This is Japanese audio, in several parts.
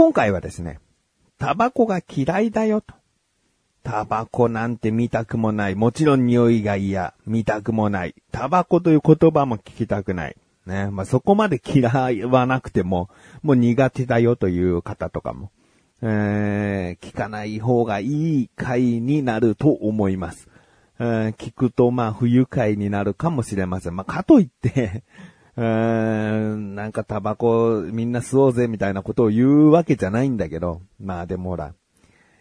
今回はですね、タバコが嫌いだよと。タバコなんて見たくもない。もちろん匂いが嫌。見たくもない。タバコという言葉も聞きたくない。ね。まあ、そこまで嫌いはなくても、もう苦手だよという方とかも、えー、聞かない方がいい回になると思います。えー、聞くと、まあ、不愉快になるかもしれません。まあ、かといってうーん、なんかタバコみんな吸おうぜみたいなことを言うわけじゃないんだけど、まあでもほら、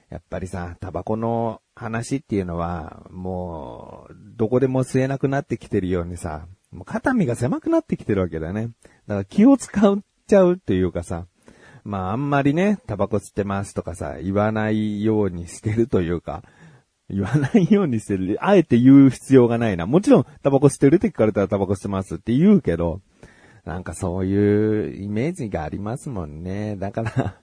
やっぱりさ、タバコの話っていうのは、もう、どこでも吸えなくなってきてるようにさ、もう肩身が狭くなってきてるわけだよね。だから気を使っちゃうっていうかさ、まああんまりね、タバコ吸ってますとかさ、言わないようにしてるというか、言わないようにしてる。あえて言う必要がないな。もちろん、タバコ吸ってるって聞かれたらタバコ吸ってますって言うけど、なんかそういうイメージがありますもんね。だから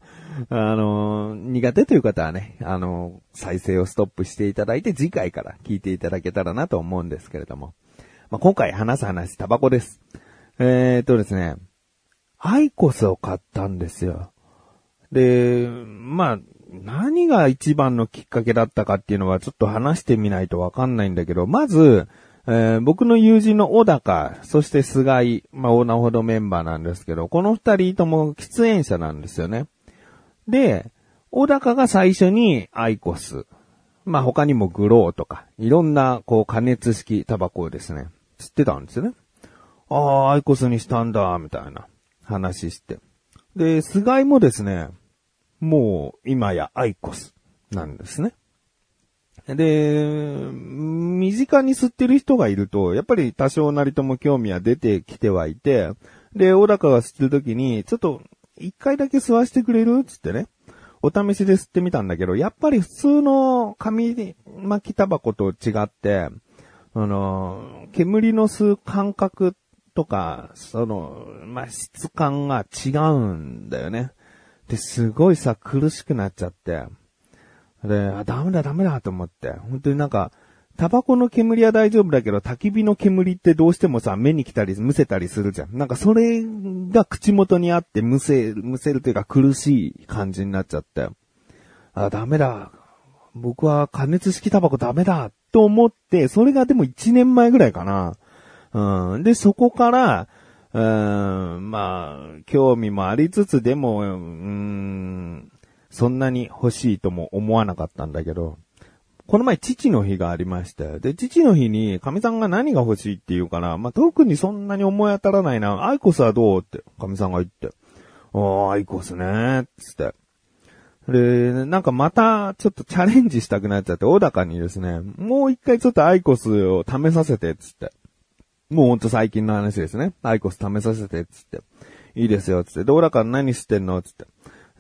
あの、苦手という方はね、あの、再生をストップしていただいて次回から聞いていただけたらなと思うんですけれども。まあ、今回話す話、タバコです。えー、っとですね、アイコスを買ったんですよ。で、まあ、何が一番のきっかけだったかっていうのはちょっと話してみないとわかんないんだけど、まず、えー、僕の友人の小高、そして菅井、まあ、オーナーほどメンバーなんですけど、この二人とも喫煙者なんですよね。で、小高が最初にアイコス、まあ、他にもグローとか、いろんな、こう、加熱式タバコをですね、吸ってたんですよね。ああ、アイコスにしたんだ、みたいな話して。で、菅井もですね、もう、今やアイコスなんですね。で、身近に吸ってる人がいると、やっぱり多少なりとも興味は出てきてはいて、で、小高が吸ってる時に、ちょっと、一回だけ吸わせてくれる？つってね。お試しで吸ってみたんだけど、やっぱり普通の紙巻きタバコと違って、あの、煙の吸う感覚とか、その、まあ、質感が違うんだよね。で、すごいさ、苦しくなっちゃって。で、あ、ダメだダメだと思って。本当になんか、タバコの煙は大丈夫だけど、焚き火の煙ってどうしてもさ、目に来たり、むせたりするじゃん。なんかそれが口元にあって、むせ、むせるというか苦しい感じになっちゃって。あ、ダメだ。僕は加熱式タバコダメだ。と思って、それがでも1年前ぐらいかな。うん。で、そこから、うん、まあ、興味もありつつ、でも、うん、そんなに欲しいとも思わなかったんだけど、この前父の日がありました。で、父の日に神さんが何が欲しいって言うから、まあ、特にそんなに思い当たらないな。アイコスはどうって神さんが言って。ああ、アイコスねつって。で、なんかまたちょっとチャレンジしたくなっちゃって、小高にですね、もう一回ちょっとアイコスを試させて、つって。もうほんと最近の話ですね。アイコス試させて、つって。いいですよ、つって。で、小高何してんのつって。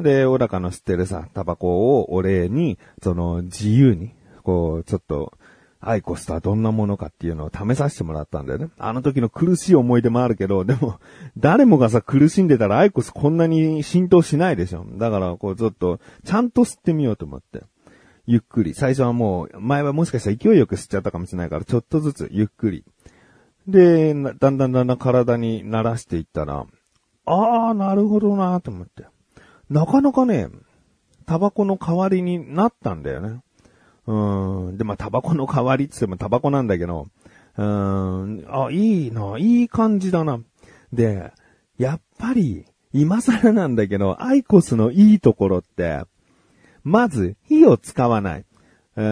で、小高の吸ってるさ、タバコをお礼に、その、自由に、こう、ちょっと、アイコスとはどんなものかっていうのを試させてもらったんだよね。あの時の苦しい思い出もあるけど、でも、誰もがさ、苦しんでたらアイコスこんなに浸透しないでしょ。だから、こう、ちょっと、ちゃんと吸ってみようと思って。ゆっくり。最初はもう、前はもしかしたら勢いよく吸っちゃったかもしれないから、ちょっとずつゆっくり。で、だんだんだんだん体に慣らしていったら、あー、なるほどなと思って。なかなかね、タバコの代わりになったんだよね。うん。で、まあ、タバコの代わりって言ってもタバコなんだけど、うん、あ、いいな、いい感じだな。で、やっぱり、今更なんだけど、アイコスのいいところって、まず、火を使わない。うん、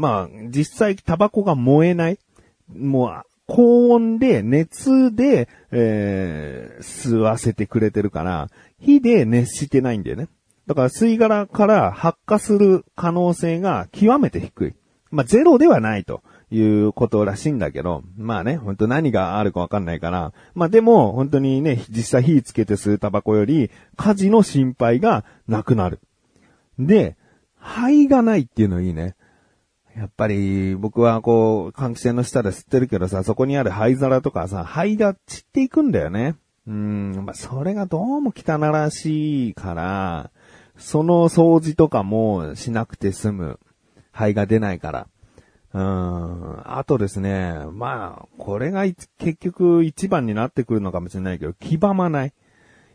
まあ、実際タバコが燃えない。もう、高温で、熱で、えー、吸わせてくれてるから、火で熱してないんだよね。だから吸い殻から発火する可能性が極めて低い。まあ、ゼロではないということらしいんだけど、まあね、本当何があるかわかんないから、まあでも、本当にね、実際火つけて吸うタバコより、火事の心配がなくなる。で、肺がないっていうのいいね。やっぱり、僕はこう、換気扇の下で吸ってるけどさ、そこにある灰皿とかさ、灰が散っていくんだよね。うん、まあ、それがどうも汚らしいから、その掃除とかもしなくて済む。灰が出ないから。うん。あとですね、まあ、これが結局一番になってくるのかもしれないけど、黄ばまない。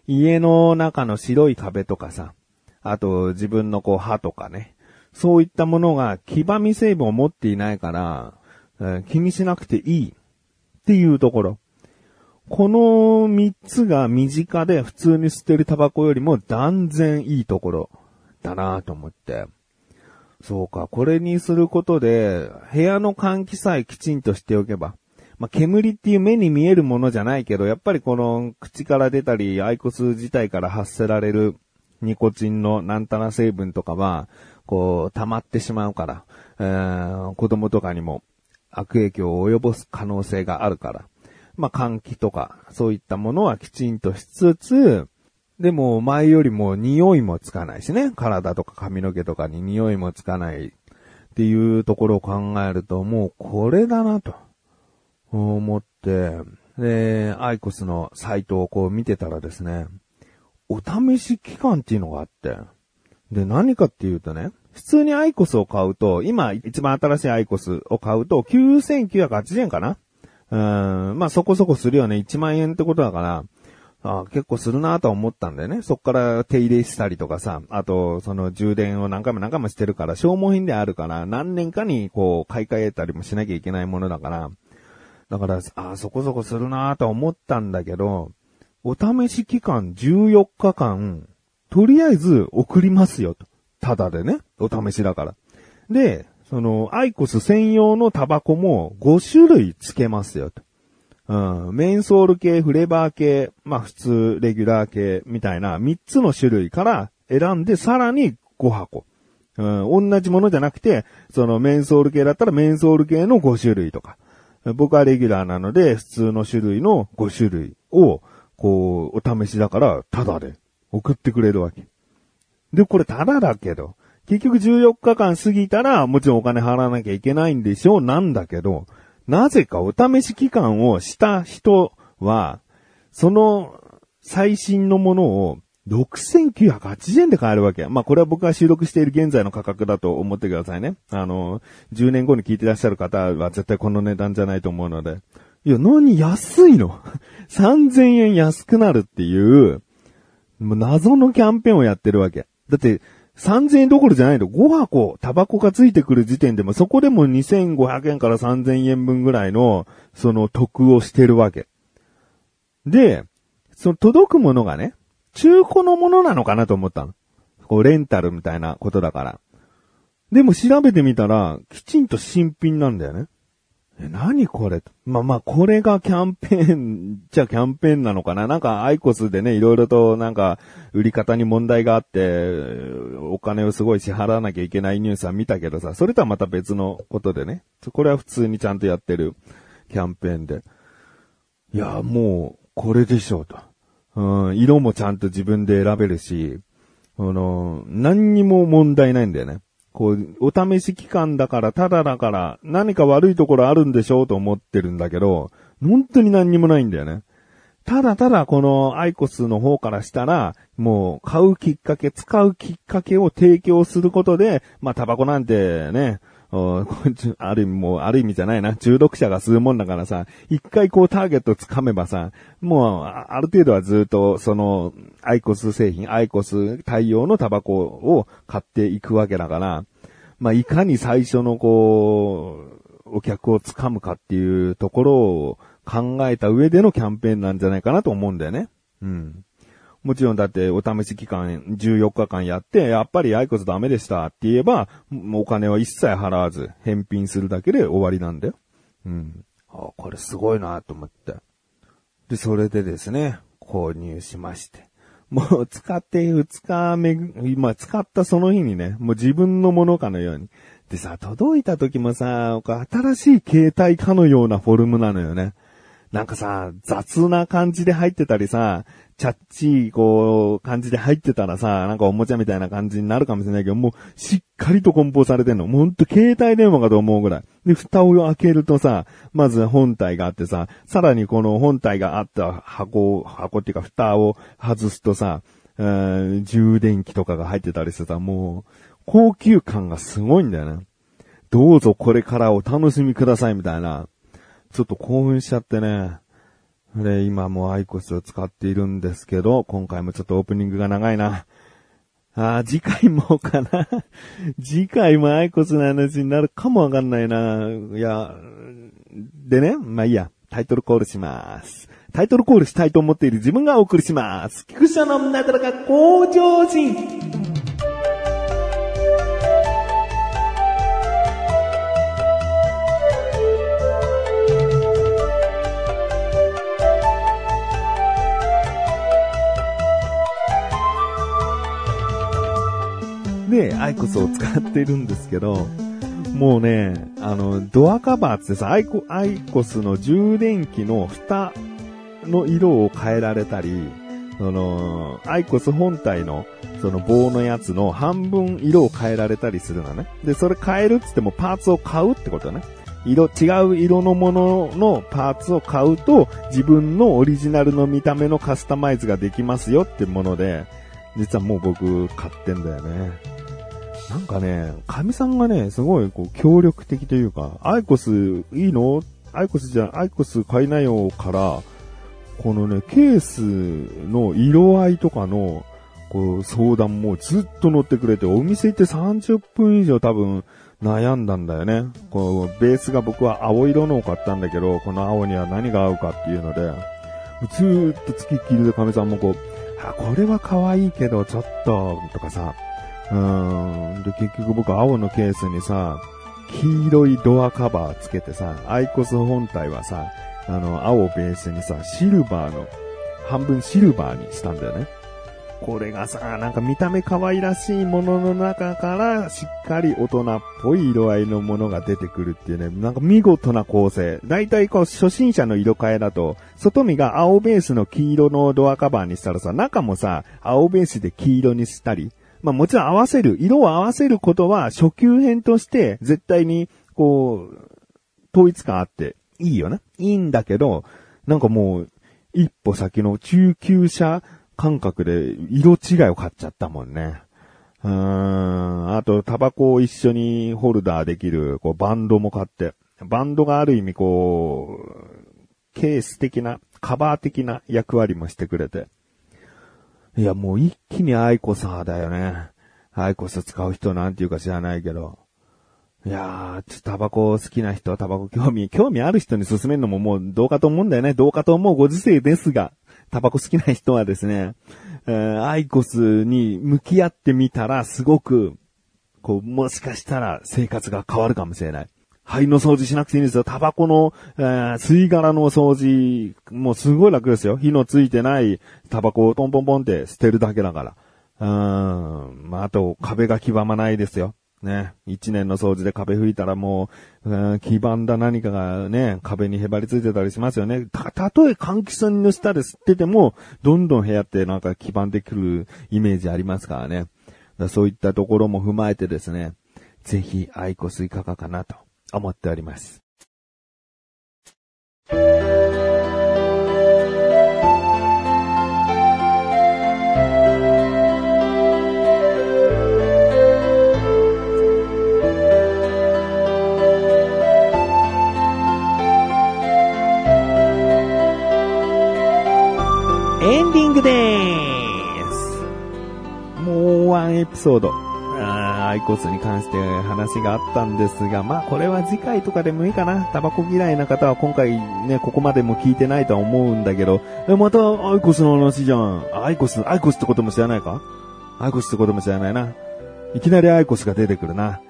家の中の白い壁とかさ、あと自分のこう歯とかね、そういったものが黄ばみ成分を持っていないから、えー、気にしなくていいっていうところ。この三つが身近で普通に吸ってるタバコよりも断然いいところだなと思って。そうか、これにすることで、部屋の換気さえきちんとしておけば、まあ、煙っていう目に見えるものじゃないけど、やっぱりこの口から出たり、アイコス自体から発せられるニコチンのなんたら成分とかは、こう、溜まってしまうから、えー、子供とかにも悪影響を及ぼす可能性があるから、まあ、換気とか、そういったものはきちんとしつつ、でも前よりも匂いもつかないしね。体とか髪の毛とかに匂いもつかないっていうところを考えると、もうこれだなと思って、で、アイコスのサイトをこう見てたらですね、お試し期間っていうのがあって、で、何かっていうとね、普通にアイコスを買うと、今一番新しいアイコスを買うと9980円かな？うん、まあそこそこするよね。1万円ってことだから、あ結構するなと思ったんだよね。そっから手入れしたりとかさ、あと、その充電を何回も何回もしてるから、消耗品であるから、何年かにこう、買い替えたりもしなきゃいけないものだから、だから、あそこそこするなと思ったんだけど、お試し期間14日間、とりあえず送りますよと。ただでね、お試しだから。で、その、アイコス専用のタバコも5種類つけますよと。うん、メンソール系、フレーバー系、まあ普通、レギュラー系みたいな3つの種類から選んでさらに5箱。うん、同じものじゃなくて、そのメンソール系だったらメンソール系の5種類とか。僕はレギュラーなので、普通の種類の5種類を、こう、お試しだから、ただで送ってくれるわけ。で、これただだけど、結局14日間過ぎたら、もちろんお金払わなきゃいけないんでしょう、なんだけど、なぜかお試し期間をした人は、その最新のものを6980円で買えるわけ。まあこれは僕が収録している現在の価格だと思ってくださいね。あの、10年後に聞いてらっしゃる方は絶対この値段じゃないと思うので。いや、何安いの ?3000 円安くなるっていう、もう謎のキャンペーンをやってるわけ。だって、3000円どころじゃないの。5箱、タバコがついてくる時点でも、そこでも2500円から3000円分ぐらいの、その得をしてるわけ。で、その届くものがね、中古のものなのかなと思ったの。こう、レンタルみたいなことだから。でも調べてみたら、きちんと新品なんだよね。え、何これ？まあまあ、これがキャンペーン、じゃキャンペーンなのかな？なんか、アイコスでね、いろいろとなんか、売り方に問題があって、お金をすごい支払わなきゃいけないニュースは見たけどさ、それとはまた別のことでね。これは普通にちゃんとやってるキャンペーンで。いや、もう、これでしょうと。うん、色もちゃんと自分で選べるし、あの、何にも問題ないんだよね。こう、お試し期間だから、ただだから、何か悪いところあるんでしょうと思ってるんだけど、本当に何にもないんだよね。ただただこのアイコスの方からしたら、もう買うきっかけ、使うきっかけを提供することで、まあタバコなんてね、ある意味もう、ある意味じゃないな。中毒者が吸うもんだからさ、一回こうターゲット掴めばさ、もう、ある程度はずっと、その、アイコス製品、アイコス対応のタバコを買っていくわけだから、まあ、いかに最初のこう、お客を掴むかっていうところを考えた上でのキャンペーンなんじゃないかなと思うんだよね。うん。もちろんだってお試し期間14日間やって、やっぱりアイコスダメでしたって言えば、お金は一切払わず返品するだけで終わりなんだよ。うん。あこれすごいなと思って。で、それでですね、購入しまして。もう使って2日目、今使ったその日にね、もう自分のものかのように。でさ、届いた時もさ、新しい携帯かのようなフォルムなのよね。なんかさ、雑な感じで入ってたりさ、チャッチー、こう、感じで入ってたらさ、なんかおもちゃみたいな感じになるかもしれないけど、もう、しっかりと梱包されてんの。もうほんと携帯電話かと思うぐらい。で、蓋を開けるとさ、まず本体があってさ、さらにこの本体があった箱、箱っていうか蓋を外すとさ、えー充電器とかが入ってたりしてさ、もう、高級感がすごいんだよね。どうぞこれからお楽しみくださいみたいな。ちょっと興奮しちゃってね。で、今もアイコスを使っているんですけど、今回もちょっとオープニングが長いな。ああ、次回もかな。次回もアイコスの話になるかもわかんないな。いや、でね、まあいいや、タイトルコールします。タイトルコールしたいと思っている自分がお送りします。菊池のなだらか向上心。で、アイコスを使ってるんですけど、もうね、あの、ドアカバーってさ、アイコ、アイコスの充電器の蓋の色を変えられたり、その、アイコス本体の、その棒のやつの半分色を変えられたりするのね。で、それ変えるっつってもパーツを買うってことね。色、違う色のもののパーツを買うと、自分のオリジナルの見た目のカスタマイズができますよってもので、実はもう僕買ってんだよね。なんかね、神さんがね、すごいこう協力的というか、アイコスいいの？アイコスじゃ、アイコス買いなよから、このね、ケースの色合いとかの、こう、相談もずっと乗ってくれて、お店行って30分以上多分悩んだんだよね。こう、ベースが僕は青色のを買ったんだけど、この青には何が合うかっていうので、ずーっと付きっきりで神さんもこう、あ、これは可愛いけど、ちょっと、とかさ、うん。で、結局僕青のケースにさ、黄色いドアカバーつけてさ、アイコス本体はさ、あの、青ベースにさ、シルバーの、半分シルバーにしたんだよね。これがさ、なんか見た目可愛らしいものの中から、しっかり大人っぽい色合いのものが出てくるっていうね、なんか見事な構成。だいたいこう、初心者の色変えだと、外見が青ベースの黄色のドアカバーにしたらさ、中もさ、青ベースで黄色にしたり、まあもちろん合わせる、色を合わせることは初級編として絶対に、こう、統一感あっていいよね。いいんだけど、なんかもう、一歩先の中級者感覚で色違いを買っちゃったもんね。うーん。あと、タバコを一緒にホルダーできる、こう、バンドも買って。バンドがある意味、こう、ケース的な、カバー的な役割もしてくれて。いや、もう一気にアイコサーだよね。アイコス使う人なんていうか知らないけど。いやー、ちょっとタバコ好きな人、タバコ興味、興味ある人に勧めるのももうどうかと思うんだよね。どうかと思うご時世ですが、タバコ好きな人はですね、えーアイコスに向き合ってみたらすごく、こう、もしかしたら生活が変わるかもしれない。肺の掃除しなくていいんですよ。タバコの、えー吸い殻の掃除、もうすごい楽ですよ。火のついてないタバコをポンポンポンって捨てるだけだから。うーん。まあ、あと、壁が黄ばまないですよ。ね。一年の掃除で壁拭いたらもう、うん黄ばんだ何かがね、壁にへばりついてたりしますよね。た、たとえ換気扇の下で吸ってても、どんどん部屋ってなんか黄ばんでくるイメージありますからね。だそういったところも踏まえてですね、ぜひアイコスいかがかなと思っております。エンディングでーす。もうワンエピソード。あースに関して話があったんですが、まあこれは次回とかでもいいかな。タバコ嫌いな方は今回ね、ここまでも聞いてないとは思うんだけど、えまたアイコスの話じゃん。アイコス、アイコスってことも知らないか？アイコスってことも知らないな。いきなりアイコスが出てくるな。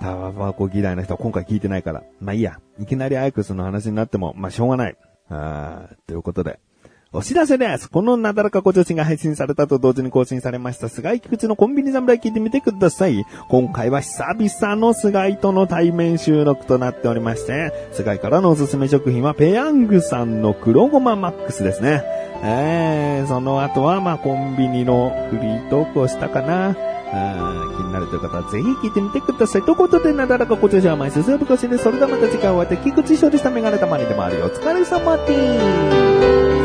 タバコ嫌いな人は今回聞いてないから。まあいいや。いきなりアイコスの話になっても、まあしょうがない。あーということで。お知らせです。このなだらかご女子が配信されたと同時に更新されました、菅井菊池のコンビニ侍聞いてみてください。今回は久々の菅井との対面収録となっておりまして、菅井からのおすすめ食品はペヤングさんの黒ごまマックスですね。えー、その後はまあコンビニのフリートークをしたかな。あ気になるという方はぜひ聞いてみてください。ということで、なだらかご女子は毎週水曜日更新で、それではまた次回お会いで、菊池勝利したメガネたまにでもあるよ。お疲れ様です。